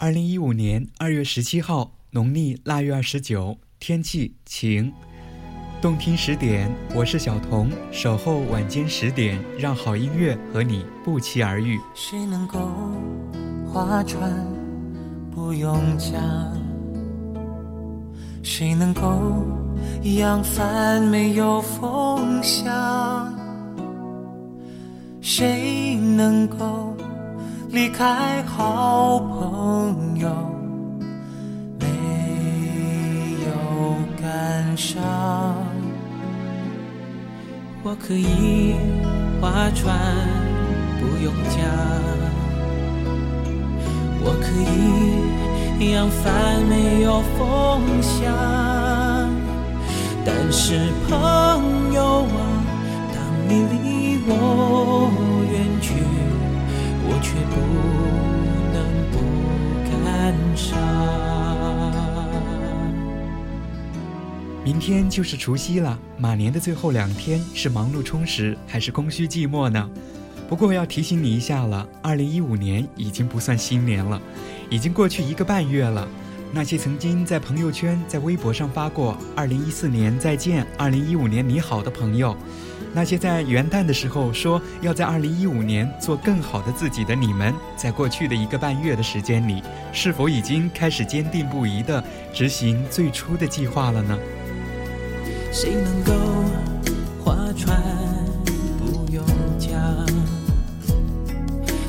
二零一五年二月十七号，农历腊月二十九，天气晴。动听十点，我是小童，守候晚间十点，让好音乐和你不期而遇。谁能够划船不用桨？谁能够扬帆没有风向？谁能够？离开好朋友，没有感伤。我可以划船，不用桨。我可以扬帆，没有风向。但是朋友啊，当你离我。却不能不感伤。明天就是除夕了，马年的最后两天是忙碌充实，还是空虚寂寞呢？不过要提醒你一下了，二零一五年已经不算新年了，已经过去一个半月了。那些曾经在朋友圈、在微博上发过“二零一四年再见，二零一五年你好”的朋友。那些在元旦的时候说要在二零一五年做更好的自己的你们，在过去的一个半月的时间里，是否已经开始坚定不移地执行最初的计划了呢？谁能够划船不用桨？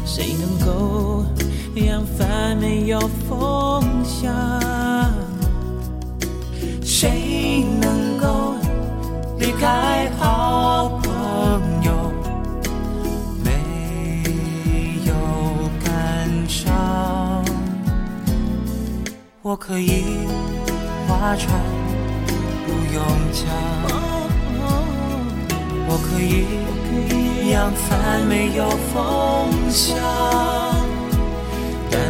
谁能够扬帆没有风向？谁能够离开好朋友？没有感伤？我可以划船，不用桨。我可以扬帆，没有风向。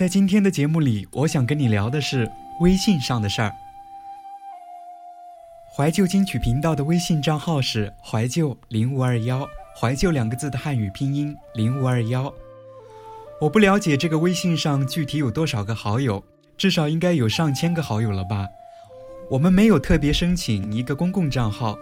在今天的节目里，我想跟你聊的是微信上的事儿。怀旧金曲频道的微信账号是怀旧零五二幺，怀旧两个字的汉语拼音零五二幺。我不了解这个微信上具体有多少个好友，至少应该有上千个好友了吧。我们没有特别申请一个公共账号。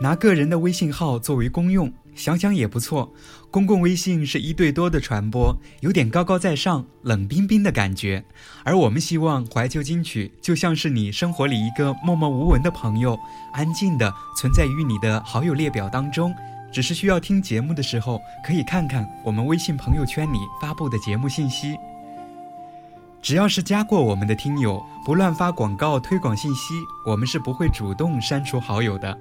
拿个人的微信号作为公用，想想也不错。公共微信是一对多的传播，有点高高在上、冷冰冰的感觉。而我们希望怀旧金曲就像是你生活里一个默默无闻的朋友，安静的存在于你的好友列表当中，只是需要听节目的时候可以看看我们微信朋友圈里发布的节目信息。只要是加过我们的听友，不乱发广告推广信息，我们是不会主动删除好友的。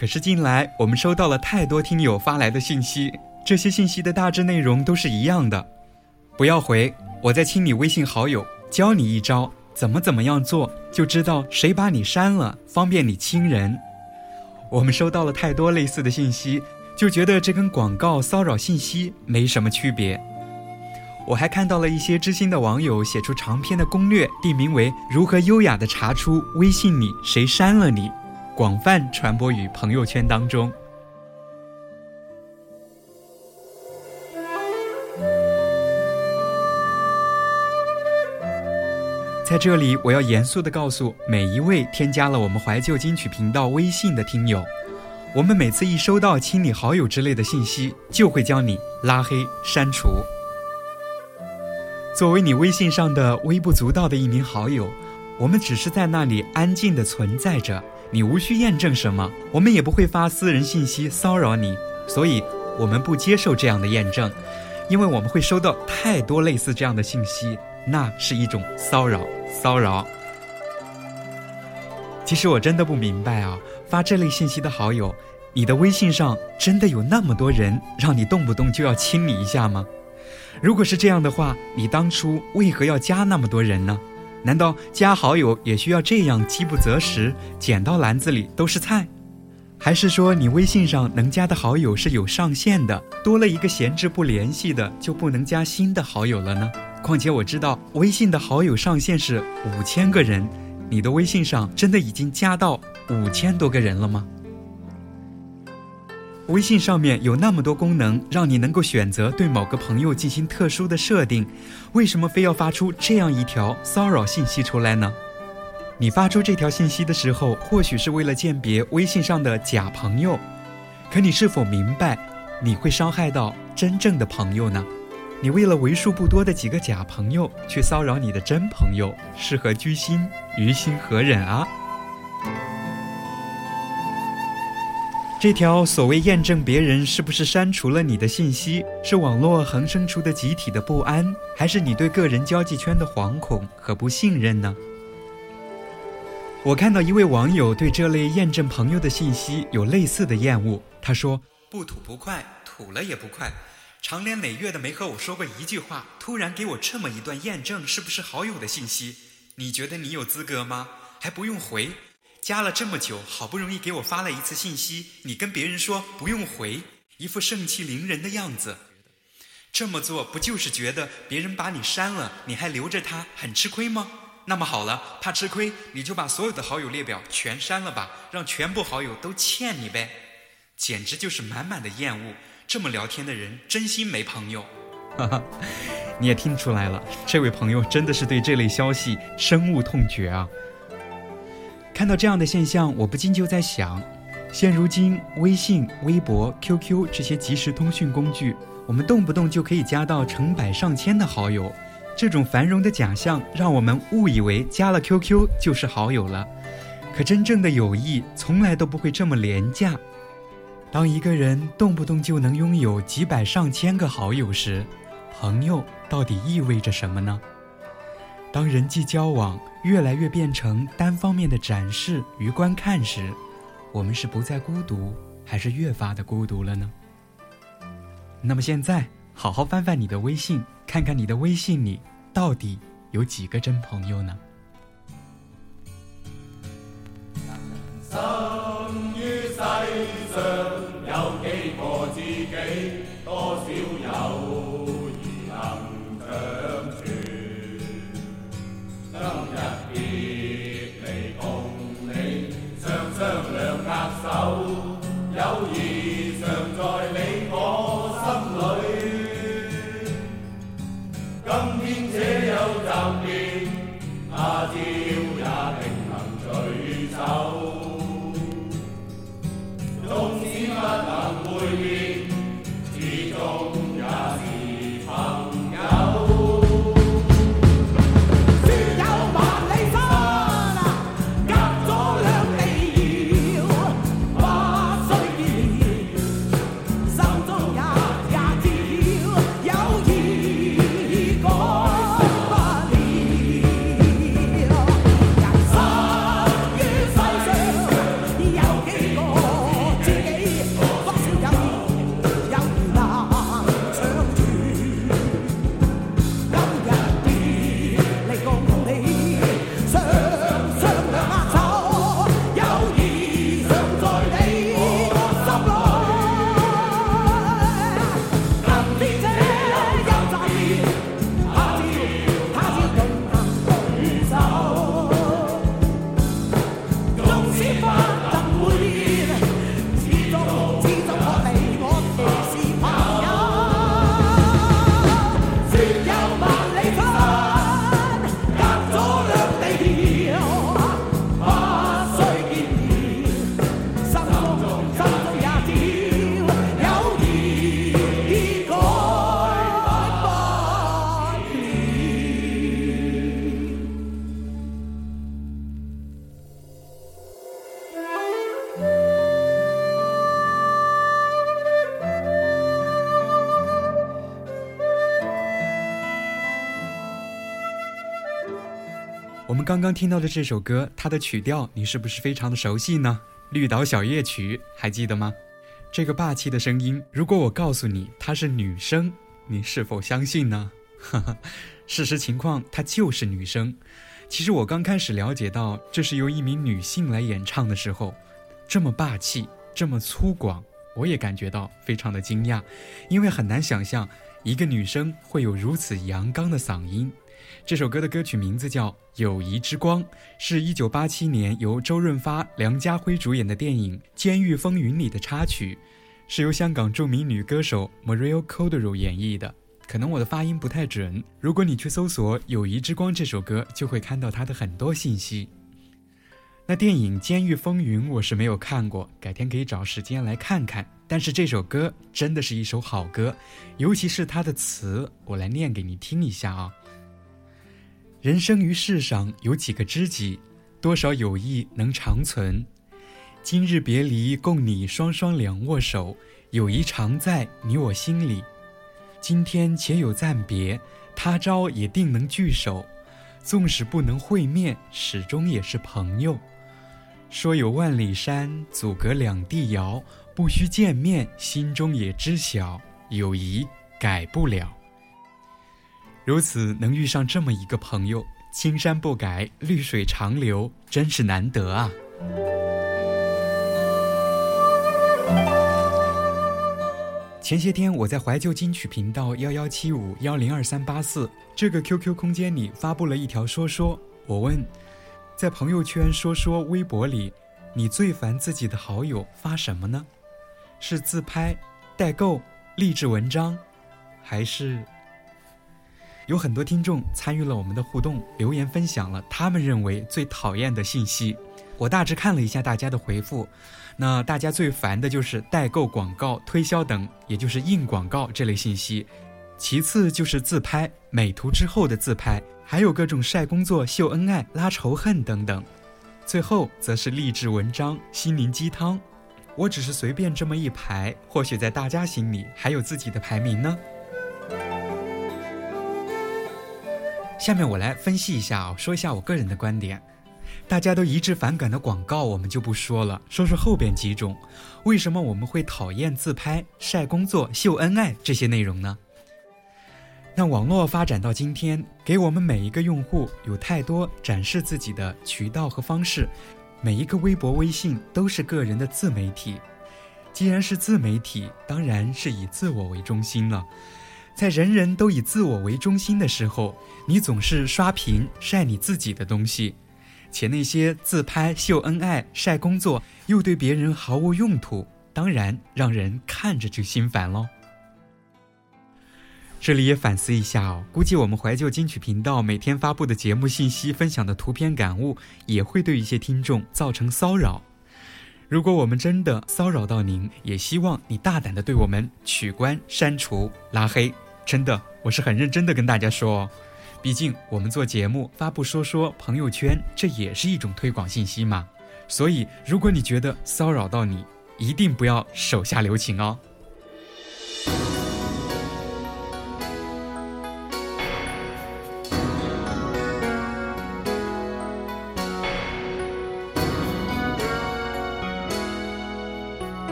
可是近来我们收到了太多听友发来的信息，这些信息的大致内容都是一样的。不要回，我在清理微信好友，教你一招，怎么怎么样做就知道谁把你删了，方便你亲人。我们收到了太多类似的信息，就觉得这跟广告骚扰信息没什么区别。我还看到了一些知心的网友写出长篇的攻略，地名为“如何优雅的查出微信里谁删了你”。广泛传播于朋友圈当中。在这里，我要严肃的告诉每一位添加了我们怀旧金曲频道微信的听友，我们每次一收到清理好友之类的信息，就会将你拉黑删除。作为你微信上的微不足道的一名好友，我们只是在那里安静的存在着，你无需验证什么，我们也不会发私人信息骚扰你，所以我们不接受这样的验证，因为我们会收到太多类似这样的信息，那是一种骚扰，骚扰。其实我真的不明白啊，发这类信息的好友，你的微信上真的有那么多人让你动不动就要亲你一下吗？如果是这样的话，你当初为何要加那么多人呢？难道加好友也需要这样饥不择食，捡到篮子里都是菜？还是说你微信上能加的好友是有上限的，多了一个闲置不联系的就不能加新的好友了呢？况且我知道微信的好友上限是五千个人，你的微信上真的已经加到五千多个人了吗？微信上面有那么多功能，让你能够选择对某个朋友进行特殊的设定，为什么非要发出这样一条骚扰信息出来呢？你发出这条信息的时候，或许是为了鉴别微信上的假朋友，可你是否明白，你会伤害到真正的朋友呢？你为了为数不多的几个假朋友去骚扰你的真朋友，是何居心？于心何忍啊？这条所谓验证别人是不是删除了你的信息，是网络横生出的集体的不安，还是你对个人交际圈的惶恐和不信任呢？我看到一位网友对这类验证朋友的信息有类似的厌恶，他说：“不吐不快，吐了也不快，长年累月的没和我说过一句话，突然给我这么一段验证是不是好友的信息，你觉得你有资格吗？还不用回。”加了这么久，好不容易给我发了一次信息，你跟别人说不用回，一副盛气凌人的样子。这么做不就是觉得别人把你删了，你还留着他，很吃亏吗？那么好了，怕吃亏，你就把所有的好友列表全删了吧，让全部好友都欠你呗。简直就是满满的厌恶。这么聊天的人，真心没朋友。哈哈，你也听出来了，这位朋友真的是对这类消息深恶痛绝啊。看到这样的现象，我不禁就在想，现如今微信、微博、QQ 这些即时通讯工具，我们动不动就可以加到成百上千的好友，这种繁荣的假象让我们误以为加了 QQ 就是好友了。可真正的友谊从来都不会这么廉价。当一个人动不动就能拥有几百上千个好友时，朋友到底意味着什么呢？当人际交往越来越变成单方面的展示与观看时我们是不再孤独还是越发的孤独了呢？那么现在好好翻翻你的微信看看你的微信里到底有几个真朋友呢？生于在这我们刚刚听到的这首歌，它的曲调你是不是非常的熟悉呢？《绿岛小夜曲》还记得吗？这个霸气的声音，如果我告诉你她是女生，你是否相信呢？哈哈，事实情况她就是女生。其实我刚开始了解到这是由一名女性来演唱的时候，这么霸气，这么粗犷，我也感觉到非常的惊讶，因为很难想象一个女生会有如此阳刚的嗓音。这首歌的歌曲名字叫《友谊之光》，是一九八七年由周润发、梁家辉主演的电影《监狱风云》里的插曲，是由香港著名女歌手 Maria Cordero 演绎的。可能我的发音不太准，如果你去搜索《友谊之光》这首歌，就会看到它的很多信息。那电影《监狱风云》我是没有看过，改天可以找时间来看看。但是这首歌真的是一首好歌，尤其是它的词，我来念给你听一下啊。人生于世上有几个知己，多少友谊能长存？今日别离，共你双双两握手，友谊常在你我心里。今天且有暂别，他朝也定能聚首。纵使不能会面，始终也是朋友。说有万里山阻隔两地遥，不须见面，心中也知晓，友谊改不了。如此能遇上这么一个朋友，青山不改，绿水长流，真是难得啊！前些天我在怀旧金曲频道幺幺七五幺零二三八四这个 QQ 空间里发布了一条说说，我问，在朋友圈说说微博里，你最烦自己的好友发什么呢？是自拍、代购、励志文章，还是？有很多听众参与了我们的互动，留言分享了他们认为最讨厌的信息。我大致看了一下大家的回复，那大家最烦的就是代购广告、推销等，也就是硬广告这类信息。其次就是自拍、美图之后的自拍，还有各种晒工作、秀恩爱、拉仇恨等等。最后则是励志文章、心灵鸡汤。我只是随便这么一排，或许在大家心里还有自己的排名呢。下面我来分析一下啊，说一下我个人的观点。大家都一致反感的广告，我们就不说了，说说后边几种。为什么我们会讨厌自拍、晒工作、秀恩爱这些内容呢？那网络发展到今天，给我们每一个用户有太多展示自己的渠道和方式，每一个微博、微信都是个人的自媒体。既然是自媒体，当然是以自我为中心了。在人人都以自我为中心的时候，你总是刷屏晒你自己的东西，且那些自拍秀恩爱、晒工作又对别人毫无用途，当然让人看着就心烦喽。这里也反思一下哦，估计我们怀旧金曲频道每天发布的节目信息、分享的图片感悟，也会对一些听众造成骚扰。如果我们真的骚扰到您，也希望你大胆的对我们取关、删除、拉黑。真的，我是很认真的跟大家说哦，毕竟我们做节目发布说说朋友圈，这也是一种推广信息嘛。所以，如果你觉得骚扰到你，一定不要手下留情哦。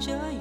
这样。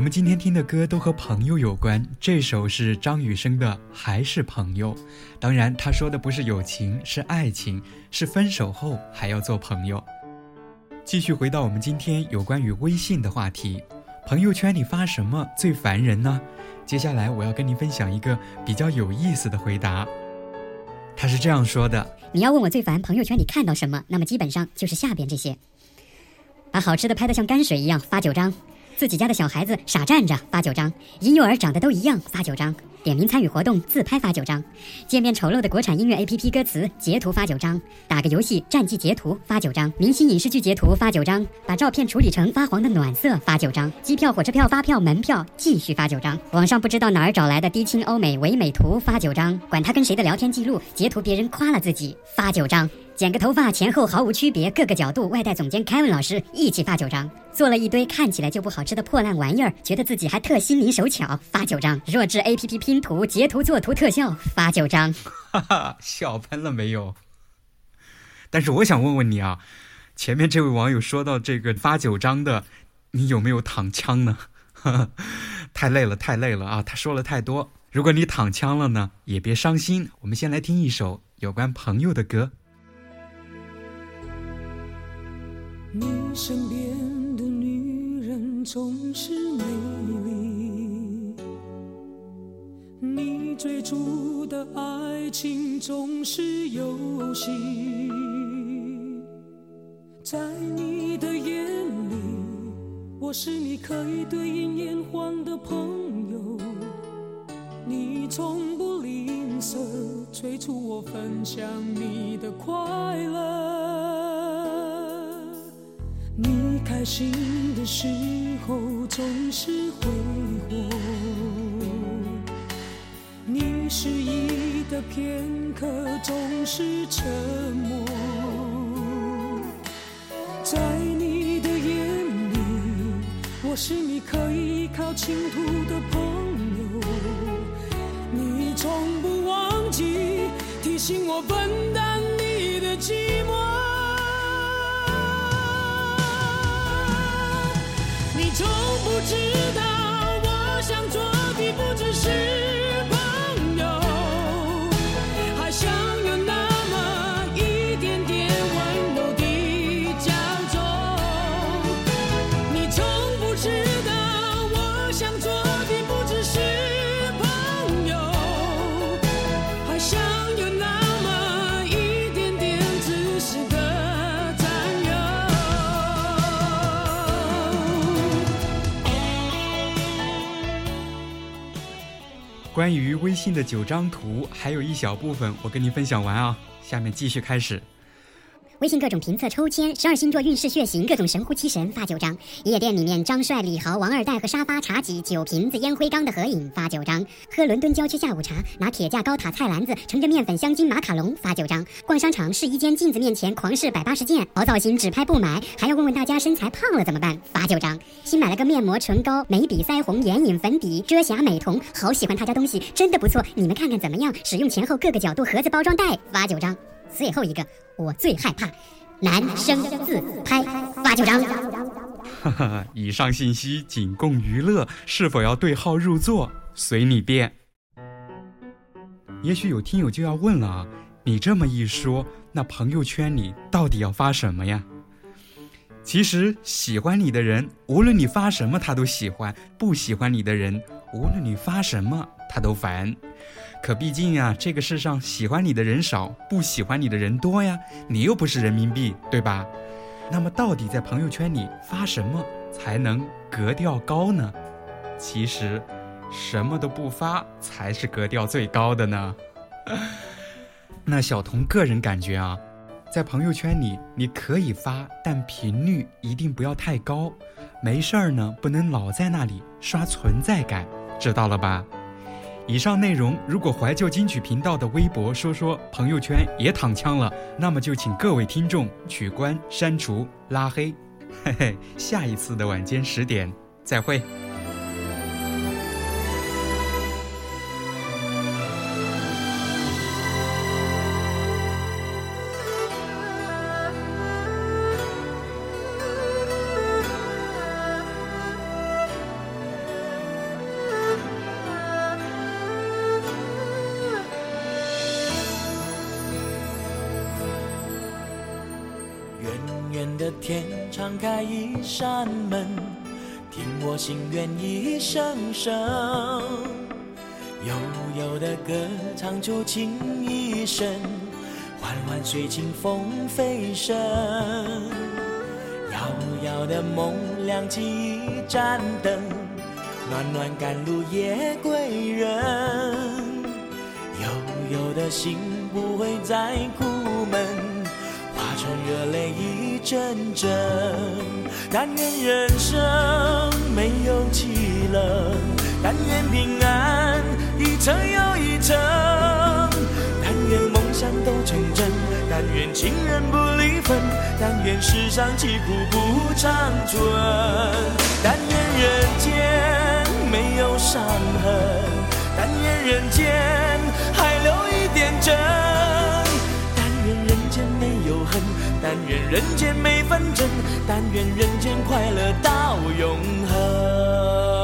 我们今天听的歌都和朋友有关，这首是张雨生的《还是朋友》，当然他说的不是友情，是爱情，是分手后还要做朋友。继续回到我们今天有关于微信的话题，朋友圈里发什么最烦人呢？接下来我要跟您分享一个比较有意思的回答，他是这样说的：你要问我最烦朋友圈里看到什么，那么基本上就是下边这些：把好吃的拍得像泔水一样发九张，自己家的小孩子傻站着发九张，婴幼儿长得都一样发九张，点名参与活动自拍发九张，界面丑陋的国产音乐 APP 歌词截图发九张，打个游戏战绩截图发九张，明星影视剧截图发九张，把照片处理成发黄的暖色发九张，机票、火车票、发票、门票继续发九张，网上不知道哪儿找来的低清欧美唯美图发九张，管他跟谁的聊天记录，截图别人夸了自己发九张。剪个头发前后毫无区别，各个角度，外带总监 Kevin 老师一起发九张，做了一堆看起来就不好吃的破烂玩意儿，觉得自己还特心灵手巧，发九张，弱智 APP 拼图、截图、作图、特效，发九张。哈哈，笑喷了没有？但是我想问问你啊，前面这位网友说到这个发九张的，你有没有躺枪呢？太累了，太累了啊！他说了太多。如果你躺枪了呢，也别伤心。我们先来听一首有关朋友的歌。你身边的女人总是美丽，你追逐的爱情总是游戏，在你的眼里，我是你可以对饮言欢的朋友，你从不吝啬催促我分享你的快乐。你开心的时候总是挥霍，你失意的片刻总是沉默。在你的眼里，我是你可以依靠倾吐的朋友。你从不忘记提醒我分担你的寂寞。从不知道，我想做的不只是关于微信的九张图，还有一小部分我跟你分享完啊，下面继续开始。微信各种评测抽签，十二星座运势血型，各种神乎其神发九张。夜店里面张帅、李豪、王二代和沙发、茶几、酒瓶子、烟灰缸的合影发九张。喝伦敦郊区下午茶，拿铁架高塔菜篮子盛着面粉香精马卡龙发九张。逛商场试衣间镜子面前狂试百八十件，好造型只拍不买，还要问问大家身材胖了怎么办？发九张。新买了个面膜、唇膏、眉笔、腮红、眼影、粉底、遮瑕、美瞳，好喜欢他家东西，真的不错，你们看看怎么样？使用前后各个角度盒子包装袋发九张。最后一个，我最害怕，男生自拍发九张。哈哈，以上信息仅供娱乐，是否要对号入座，随你便。也许有听友就要问了，你这么一说，那朋友圈里到底要发什么呀？其实喜欢你的人，无论你发什么他都喜欢；不喜欢你的人，无论你发什么他都烦。可毕竟呀，这个世上喜欢你的人少，不喜欢你的人多呀。你又不是人民币，对吧？那么到底在朋友圈里发什么才能格调高呢？其实，什么都不发才是格调最高的呢。那小童个人感觉啊，在朋友圈里你可以发，但频率一定不要太高。没事儿呢，不能老在那里刷存在感，知道了吧？以上内容如果怀旧金曲频道的微博说说朋友圈也躺枪了，那么就请各位听众取关、删除、拉黑。嘿嘿，下一次的晚间十点再会。心愿一声声，悠悠的歌唱出情意深，缓缓随清风飞升。遥遥的梦亮起一盏灯，暖暖赶路夜归人。悠悠的心不会再苦闷。化成热泪一阵阵。但愿人生没有凄冷，但愿平安一程又一程，但愿梦想都成真，但愿情人不离分，但愿世上疾苦不长存，但愿人间没有伤痕，但愿人间但愿人间没纷争，但愿人间快乐到永恒。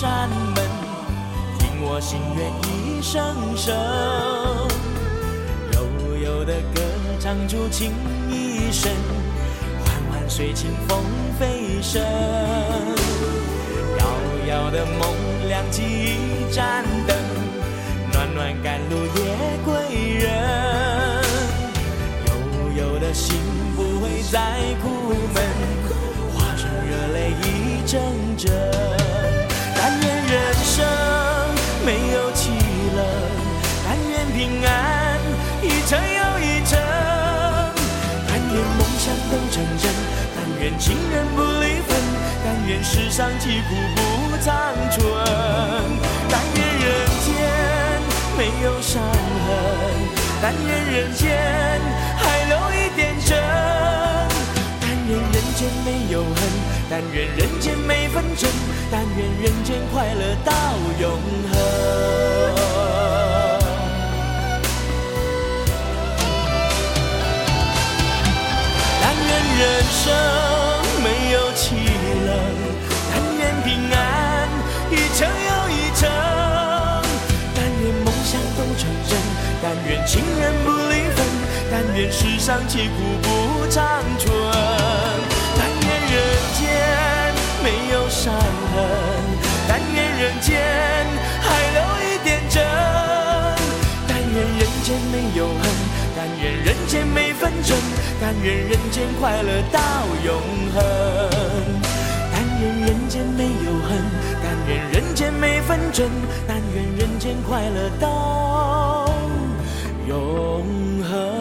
扇门，听我心愿一声声，悠悠的歌唱出情意深，缓缓随清风飞升。遥遥的梦亮起一盏灯，暖暖赶路夜归人。悠悠的心不会再苦闷。化成热泪一阵阵。情人不离分，但愿世上疾苦不长存，但愿人间没有伤痕，但愿人间还留一点真。但愿人间没有恨，但愿人间没纷争，但愿人间快乐到永恒。但愿人生愿情人不离分，但愿世上疾苦不长存，但愿人间没有伤痕，但愿人间还留一点真，但愿人间没有恨，但愿人间没纷争，但愿人间快乐到永恒。但愿人间没有恨，但愿人间没纷争，但愿人间快乐到永恒。